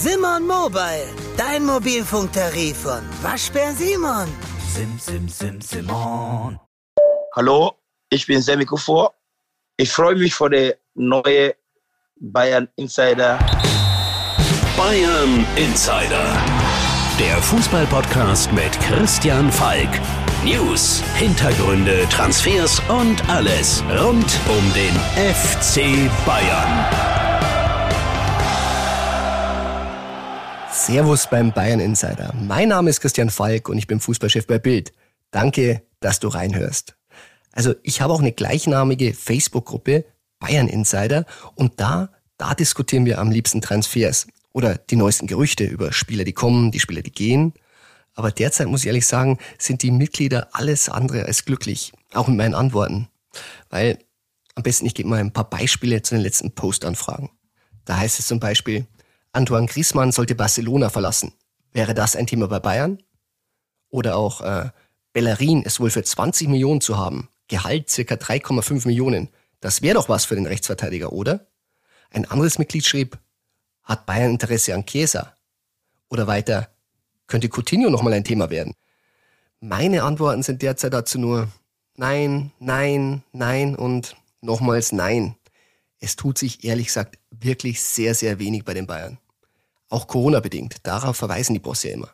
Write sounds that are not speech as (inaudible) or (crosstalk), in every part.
Simon Mobile, dein Mobilfunktarif von Waschbär Simon. Sim, sim, sim, Simon. Hallo, ich bin Sammy Kufor. Ich freue mich für die neue Bayern Insider. Bayern Insider. Der Fußballpodcast mit Christian Falk. News, Hintergründe, Transfers und alles rund um den FC Bayern. Servus beim Bayern Insider. Mein Name ist Christian Falk und ich bin Fußballchef bei Bild. Danke, dass du reinhörst. Also ich habe auch eine gleichnamige Facebook-Gruppe Bayern Insider und da, da diskutieren wir am liebsten Transfers oder die neuesten Gerüchte über Spieler, die kommen, die Spieler, die gehen. Aber derzeit muss ich ehrlich sagen, sind die Mitglieder alles andere als glücklich. Auch mit meinen Antworten. Weil am besten ich gebe mal ein paar Beispiele zu den letzten Postanfragen. Da heißt es zum Beispiel, Antoine Griezmann sollte Barcelona verlassen. Wäre das ein Thema bei Bayern? Oder auch äh, Bellerin ist wohl für 20 Millionen zu haben. Gehalt circa 3,5 Millionen. Das wäre doch was für den Rechtsverteidiger, oder? Ein anderes Mitglied schrieb, hat Bayern Interesse an Chiesa? Oder weiter, könnte Coutinho nochmal ein Thema werden? Meine Antworten sind derzeit dazu nur nein, nein, nein und nochmals nein. Es tut sich ehrlich gesagt wirklich sehr, sehr wenig bei den Bayern. Auch Corona-bedingt. Darauf verweisen die Bosse ja immer.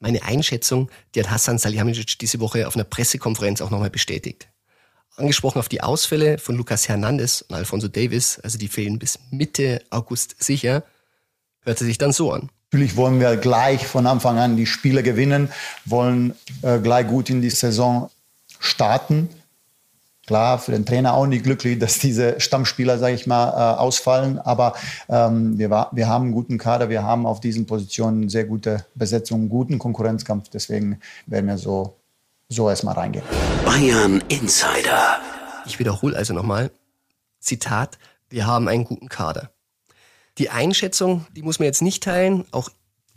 Meine Einschätzung, die hat Hassan Salihamidzic diese Woche auf einer Pressekonferenz auch nochmal bestätigt. Angesprochen auf die Ausfälle von Lucas Hernandez und Alfonso Davis, also die fehlen bis Mitte August sicher, hörte sich dann so an. Natürlich wollen wir gleich von Anfang an die Spiele gewinnen, wollen äh, gleich gut in die Saison starten. Klar, für den Trainer auch nicht glücklich, dass diese Stammspieler, sage ich mal, äh, ausfallen. Aber ähm, wir, wir haben einen guten Kader, wir haben auf diesen Positionen sehr gute Besetzung, einen guten Konkurrenzkampf. Deswegen werden wir so, so erstmal reingehen. Bayern Insider. Ich wiederhole also nochmal. Zitat, wir haben einen guten Kader. Die Einschätzung, die muss man jetzt nicht teilen. Auch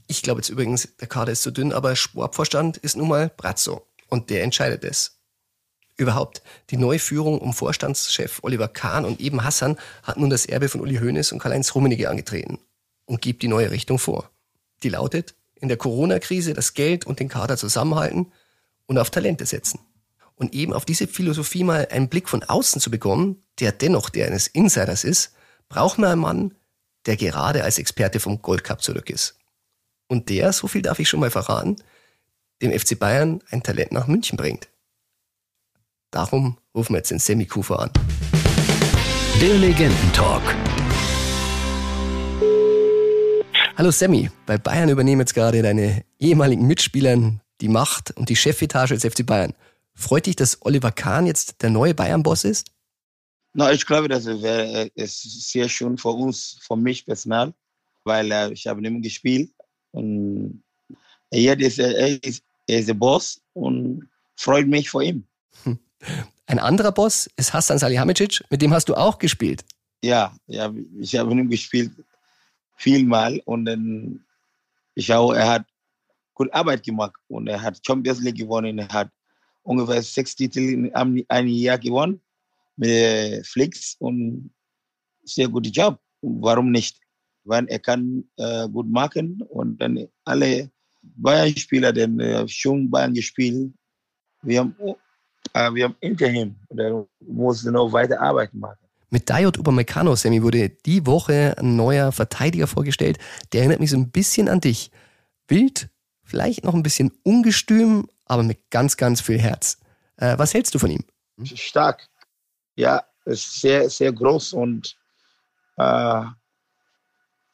ich glaube jetzt übrigens, der Kader ist zu dünn, aber Sportvorstand ist nun mal Brazzo. Und der entscheidet es. Überhaupt, die neue Führung um Vorstandschef Oliver Kahn und eben Hassan hat nun das Erbe von Uli Hoeneß und Karl-Heinz Rummenigge angetreten und gibt die neue Richtung vor. Die lautet, in der Corona-Krise das Geld und den Kader zusammenhalten und auf Talente setzen. Und eben auf diese Philosophie mal einen Blick von außen zu bekommen, der dennoch der eines Insiders ist, braucht man einen Mann, der gerade als Experte vom Gold Cup zurück ist. Und der, so viel darf ich schon mal verraten, dem FC Bayern ein Talent nach München bringt. Darum rufen wir jetzt den Semi Kufer an. Der Legendentalk. Hallo Sammy, bei Bayern übernehmen jetzt gerade deine ehemaligen Mitspieler die Macht und die Chefetage des FC Bayern. Freut dich, dass Oliver Kahn jetzt der neue Bayern-Boss ist? Na, ich glaube, das wäre ist sehr schön für uns, für mich personal, weil äh, ich habe nicht mehr gespielt und er ist, er ist, er ist der Boss und freut mich vor ihm. Ein anderer Boss ist Hassan Salihamidzic, mit dem hast du auch gespielt. Ja, ja ich habe mit ihm gespielt vielmal und dann ich auch, er hat gute Arbeit gemacht und er hat Champions League gewonnen, er hat ungefähr sechs Titel in einem Jahr gewonnen mit Flix und sehr guter Job. Warum nicht? Weil er kann äh, gut machen und dann alle Bayern-Spieler, die äh, schon Bayern gespielt, wir haben wir haben hinter ihm. Der muss noch weiter Arbeit machen. Mit Dayot Upamecano, Sammy, wurde die Woche ein neuer Verteidiger vorgestellt. Der erinnert mich so ein bisschen an dich. Wild, vielleicht noch ein bisschen ungestüm, aber mit ganz, ganz viel Herz. Äh, was hältst du von ihm? Stark. Ja, ist sehr, sehr groß und äh,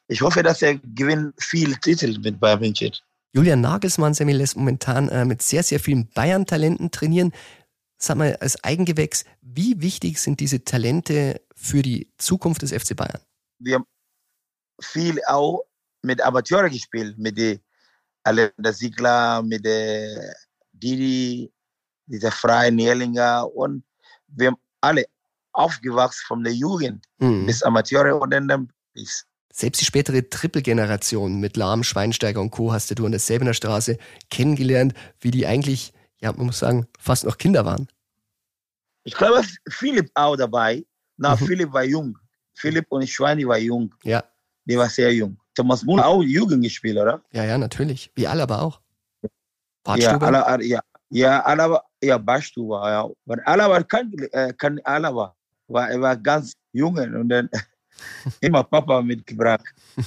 ich hoffe, dass er gewinnt viel Titel mit Bayern München. Julian Nagelsmann, Sammy, lässt momentan äh, mit sehr, sehr vielen Bayern-Talenten trainieren sag mal, als Eigengewächs, wie wichtig sind diese Talente für die Zukunft des FC Bayern? Wir haben viel auch mit Amateuren gespielt, mit der Alexander Siegler, mit der Didi, dieser Freie Nierlinger und wir haben alle aufgewachsen von der Jugend mhm. bis Amateure und dann bis. Selbst die spätere Triple-Generation mit Lahm, Schweinsteiger und Co. hast du an der Säbener Straße kennengelernt, wie die eigentlich ja, man muss sagen, fast noch Kinder waren. Ich glaube, Philipp auch dabei. Na, mhm. Philipp war jung. Philipp und Schweini war jung. Ja. Die war sehr jung. Thomas Muller auch Jugend gespielt, oder? Ja, ja, natürlich. Wie Alaba auch. Ja, Bartstube? Alaba, ja, ja, Alaba, ja, Bartstube, ja. Aber Alaba kann, äh, kann Alaba, war, er war ganz jung und dann (laughs) immer Papa mitgebracht.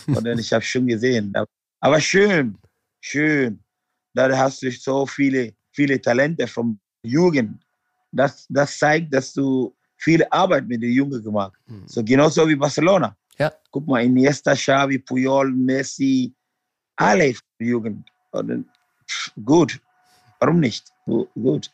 Und dann, ich habe schon gesehen. Aber schön, schön. Da hast du so viele, viele Talente vom Jugend. Das, das zeigt, dass du viel Arbeit mit den Jungen gemacht hast. Mhm. So genauso wie Barcelona. Ja. Guck mal, Iniesta, Xavi, Puyol, Messi, alle Jugend. Und dann, pff, gut. Warum nicht? Gu- Gut.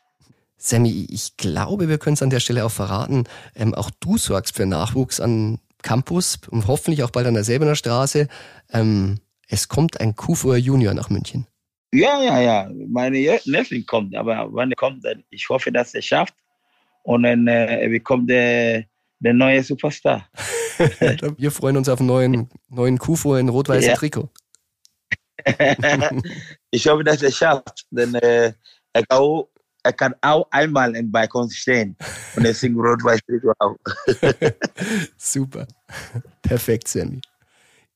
Sammy, ich glaube, wir können es an der Stelle auch verraten. Ähm, auch du sorgst für Nachwuchs an Campus und hoffentlich auch bald an der Säbener Straße. Ähm, es kommt ein Kufur Junior nach München. Ja, ja, ja. Meine Neffen kommt, aber wann er kommt, dann, ich hoffe, dass er schafft. Und dann äh, bekommt der, der neue Superstar. (laughs) Wir freuen uns auf einen neuen, neuen Kufur in rot-weißem Ja. Trikot. (laughs) ich hoffe, dass er schafft. Denn äh, er, kann auch, er kann auch einmal in bei uns stehen. Und er singt rot-weiß Trikot auch. (laughs) Super. Perfekt, Sammy.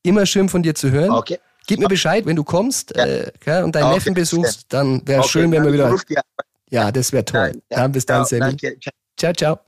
Immer schön von dir zu hören. Okay. Gib mir Bescheid, wenn du kommst Ja. äh, und deinen Okay, Neffen besuchst, dann wäre okay, schön, wenn wir wieder. Ja, das wäre toll. Ja, Dann bis dann, Sammy. danke, ciao. Ciao.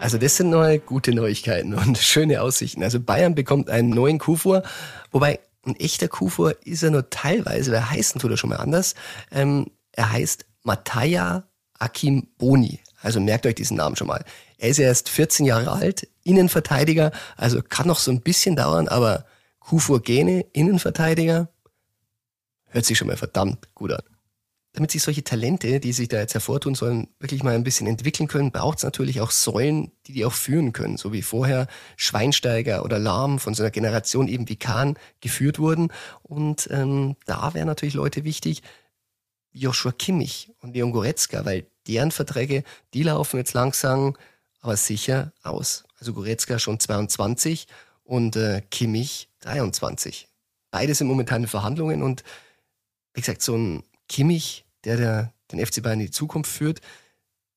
Also das sind neue gute Neuigkeiten (laughs) und schöne Aussichten. Also Bayern bekommt einen neuen Kufur, wobei ein echter Kufur ist er nur teilweise, weil heißen tut er schon mal anders. Ähm, er heißt Mattia Akim Boni. Also merkt euch diesen Namen schon mal. Er ist erst 14 Jahre alt, Innenverteidiger, also kann noch so ein bisschen dauern, aber Kufur Gene, Innenverteidiger, hört sich schon mal verdammt gut an. Damit sich solche Talente, die sich da jetzt hervortun sollen, wirklich mal ein bisschen entwickeln können, braucht es natürlich auch Säulen, die die auch führen können. So wie vorher Schweinsteiger oder Lahm von so einer Generation eben wie Kahn geführt wurden. Und ähm, da wären natürlich Leute wichtig, Joshua Kimmich und Leon Goretzka, weil deren Verträge, die laufen jetzt langsam, aber sicher aus. Also Goretzka schon 22 und äh, Kimmich 23. Beide sind momentan in Verhandlungen und wie gesagt, so ein Kimmich, der, der den FC Bayern in die Zukunft führt,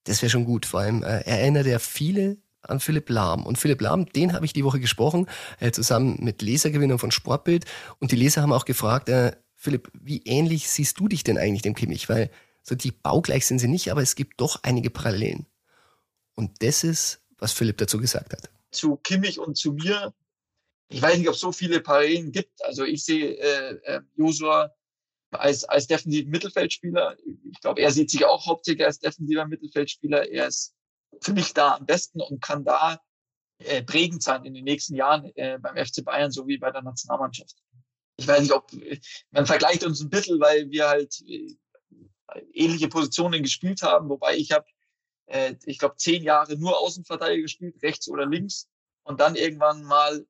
das wäre schon gut. Vor allem äh, er erinnert ja viele an Philipp Lahm. Und Philipp Lahm, den habe ich die Woche gesprochen, äh, zusammen mit Lesergewinnern von Sportbild. Und die Leser haben auch gefragt, äh, Philipp, wie ähnlich siehst du dich denn eigentlich dem Kimmich? Weil so die baugleich sind sie nicht, aber es gibt doch einige Parallelen. Und das ist, was Philipp dazu gesagt hat. zu Kimmich und zu mir. Ich weiß nicht, ob es so viele Parallelen gibt. Also ich sehe äh, äh, Josua als, als defensiven Mittelfeldspieler. Ich glaube, er sieht sich auch hauptsächlich als defensiver Mittelfeldspieler. Er ist für mich da am besten und kann da äh, prägend sein in den nächsten Jahren äh, beim FC Bayern sowie bei der Nationalmannschaft. Ich weiß nicht, ob man vergleicht uns ein bisschen, weil wir halt äh, ähnliche Positionen gespielt haben, wobei ich habe äh, ich glaube, zehn Jahre nur Außenverteidiger gespielt, rechts oder links. Und dann irgendwann mal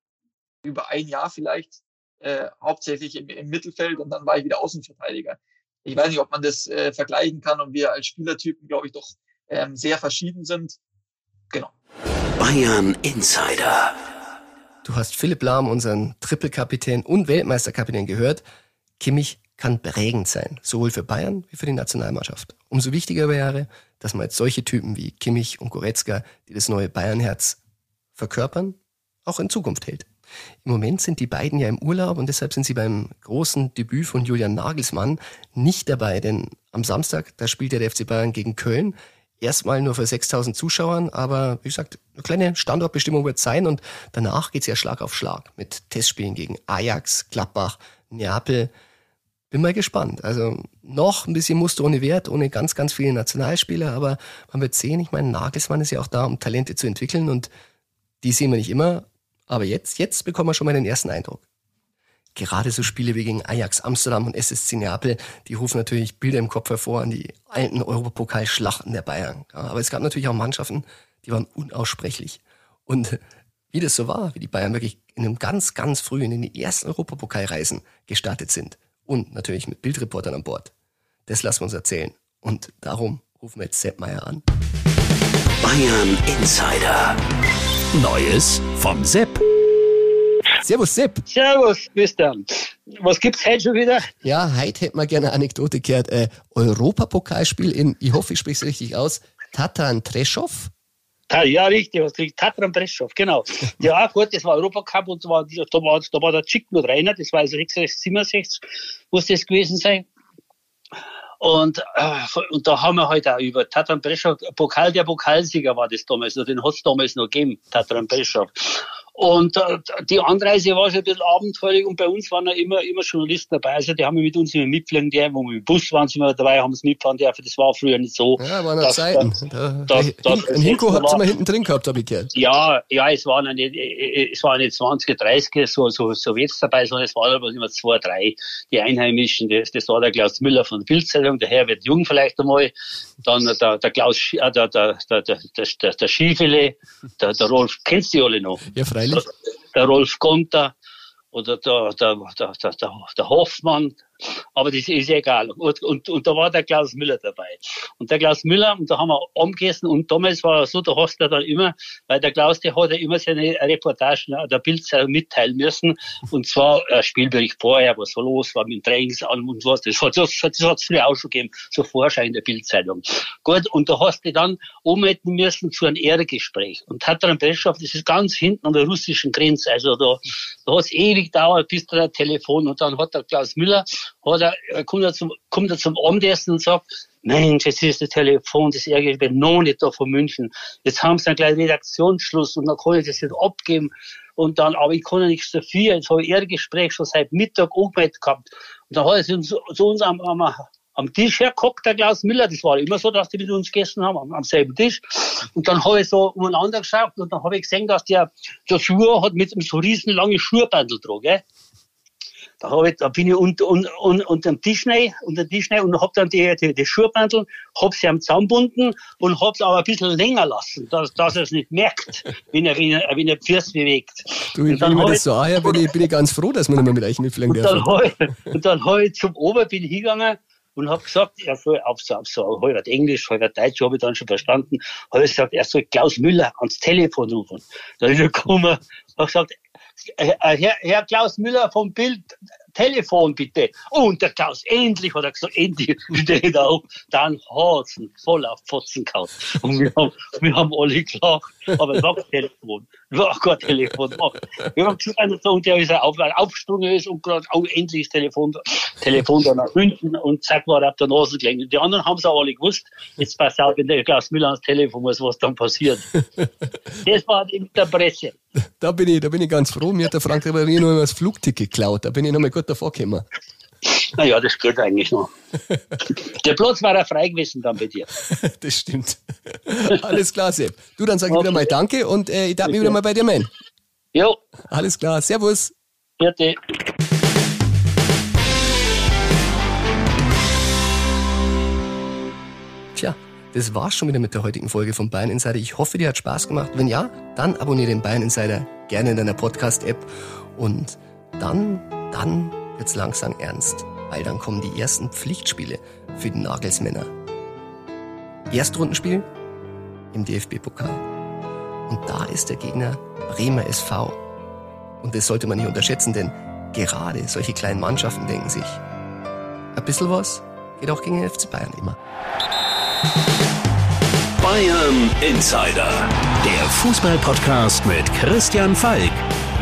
über ein Jahr vielleicht äh, hauptsächlich im, im Mittelfeld und dann war ich wieder Außenverteidiger. Ich weiß nicht, ob man das äh, vergleichen kann und wir als Spielertypen, glaube ich, doch ähm, sehr verschieden sind. Genau. Bayern Insider. Du hast Philipp Lahm, unseren Trippelkapitän und Weltmeisterkapitän gehört. Kimmich kann prägend sein, sowohl für Bayern wie für die Nationalmannschaft. Umso wichtiger wäre, dass man jetzt solche Typen wie Kimmich und Goretzka, die das neue Bayernherz verkörpern, auch in Zukunft hält. Im Moment sind die beiden ja im Urlaub und deshalb sind sie beim großen Debüt von Julian Nagelsmann nicht dabei, denn am Samstag, da spielt ja der FC Bayern gegen Köln. Erstmal nur für 6000 Zuschauern, aber wie gesagt, eine kleine Standortbestimmung wird sein und danach geht's ja Schlag auf Schlag mit Testspielen gegen Ajax, Gladbach, Neapel. Bin mal gespannt. Also noch ein bisschen Muster ohne Wert, ohne ganz, ganz viele Nationalspieler, aber man wird sehen, ich meine, Nagelsmann ist ja auch da, um Talente zu entwickeln und die sehen wir nicht immer, aber jetzt, jetzt bekommen wir schon mal den ersten Eindruck. Gerade so Spiele wie gegen Ajax Amsterdam und SSC Neapel, die rufen natürlich Bilder im Kopf hervor an die alten Europapokalschlachten der Bayern. Aber es gab natürlich auch Mannschaften, die waren unaussprechlich. Und wie das so war, wie die Bayern wirklich in einem ganz, ganz frühen, in die ersten Europapokalreisen gestartet sind. Und natürlich mit Bildreportern an Bord. Das lassen wir uns erzählen. Und darum rufen wir jetzt Sepp Meier an. Bayern Insider. Neues vom Sepp. Servus Sepp. Servus, Christian. Was gibt's heute schon wieder? Ja, heute hätten wir gerne eine Anekdote gehört. Äh, Europapokalspiel in, ich hoffe, ich spreche es richtig aus, Tatan Treschow. Ja, richtig, was kriegt Tatran Breschow, genau. (laughs) Ja, gut, das war Europacup und da war, da war, da war der Chick mit Rainer, das war also 66, 67, muss das gewesen sein. Und, äh, und da haben wir halt auch über Tatran Breschow, Pokal der Pokalsieger war das damals, den hat es damals noch gegeben, Tatran Breschow. Und äh, die Anreise war schon ein bisschen abenteuerlich und bei uns waren ja immer, immer Journalisten dabei. Also die haben mit uns immer mitfliegen dürfen, wo wir im Bus waren, sind wir dabei, haben es mitfahren dürfen. Das war früher nicht so. Ja, waren noch Zeiten. Da, da, da, ein Hinko hat es immer hinten drin gehabt, habe ich gehört. Ja, ja, es waren nicht, es waren nicht 20, 30 so, so Sowjets dabei, sondern es waren aber immer zwei, drei, die Einheimischen. Das, das war der Klaus Müller von der Bildzeitung, der Herbert Jung vielleicht einmal, dann der, der Klaus, äh, der, der, der, der, der, der Schiefele, der, der Rolf, kennst du alle noch? Ja, freilich. Der Rolf Gonter oder der, der, der, der, der Hoffmann, aber das ist egal. Und, und, und da war der Klaus Müller dabei. Und der Klaus Müller, und da haben wir umgegessen, und damals war so, da hast du dann immer, weil der Klaus, der hat ja immer seine Reportagen der Bildzeitung mitteilen müssen, und zwar ein Spielbericht vorher, was so los war mit dem Trainingsarm und was, das hat es das, das früher auch schon gegeben, so Vorschein der Bildzeitung. Gut, und da hast du dann umhalten müssen zu einem Ehrengespräch. Und hat dann Breschow, das ist ganz hinten an der russischen Grenze, also da, da hat es ewig dauert, bis da der Telefon, und dann hat der Klaus Müller hat er, kommt, er zum, kommt er zum Abendessen und sagt, Mensch, jetzt ist das Telefon, das ärgere ich bin noch nicht da von München. Jetzt haben sie dann gleich Redaktionsschluss und dann kann ich das nicht abgeben. Und dann, aber ich kann ja nichts dafür. Jetzt habe ich ihr Gespräch schon seit Mittag angemeldet gehabt. Und dann hat er sich zu, zu uns am, am, am Tisch hergeguckt, der Klaus Müller. Das war immer so, dass die mit uns gegessen haben, am, am selben Tisch. Und dann habe ich so umeinander geschaut und dann habe ich gesehen, dass der, der Schuhe hat mit so riesen lange Schuhbandel dran, gell? Da, hab ich, da bin ich unter, unter, unter dem Tisch rein, unter dem Tisch rein und hab dann die, die, die Schuhbandel, hab sie am zusammenbunden und hab's aber ein bisschen länger lassen, dass, dass er es nicht merkt, (laughs) wenn er, wenn er, wenn er Pfirst bewegt. Du, ich bin mir das so ah, ja, bin ich, bin ich ganz froh, dass wir nicht mehr mit euch mitfliegen dürfen. und dann hab ich zum Ober bin ich hingegangen und habe gesagt, er soll auf so, auf so halber Englisch, halber Deutsch, habe ich dann schon verstanden, habe ich gesagt, er soll Klaus Müller ans Telefon rufen. Da ist er gekommen, habe gesagt, Herr, Herr Klaus Müller vom Bild, Telefon bitte. Und der Klaus, endlich, hat er gesagt, endlich steht er auf. Dann ihn voll auf Fotzen gehauen. Und wir haben, wir haben alle gelacht. Aber es war kein Telefon. Es war kein Telefon. Wir haben gesagt, und der ist auf, aufgesprungen ist und gerade, oh, endlich ist Telefon, Telefon da nach hinten und zack, war er auf der Nase gelegen. Die anderen haben es auch alle gewusst. Jetzt pass auf, wenn der Klaus Müller ans Telefon muss, was dann passiert. Das war in der Presse. Da bin ich, da bin ich ganz froh. Mir hat der Frank Ribéry noch das Flugticket geklaut. Da bin ich noch mal gut davor gekommen. Naja, das geht eigentlich noch. (laughs) Der Platz war ja frei gewesen dann bei dir. (laughs) das stimmt. Alles klar, Sepp. Du, dann sage ich okay. wieder mal Danke und äh, ich darf mich wieder mal bei dir melden. Jo. Alles klar. Servus. Bitte. Tja, das war's schon wieder mit der heutigen Folge von Bayern Insider. Ich hoffe, dir hat Spaß gemacht. Wenn ja, dann abonniere den Bayern Insider gerne in deiner Podcast-App. Und dann, dann wird's langsam ernst, weil dann kommen die ersten Pflichtspiele für die Nagelsmänner. Erstrundenspiel im DFB-Pokal. Und da ist der Gegner Bremer SV. Und das sollte man nicht unterschätzen, denn gerade solche kleinen Mannschaften denken sich, ein bisschen was geht auch gegen den FC Bayern immer. Bayern Insider, der Fußballpodcast mit Christian Falk.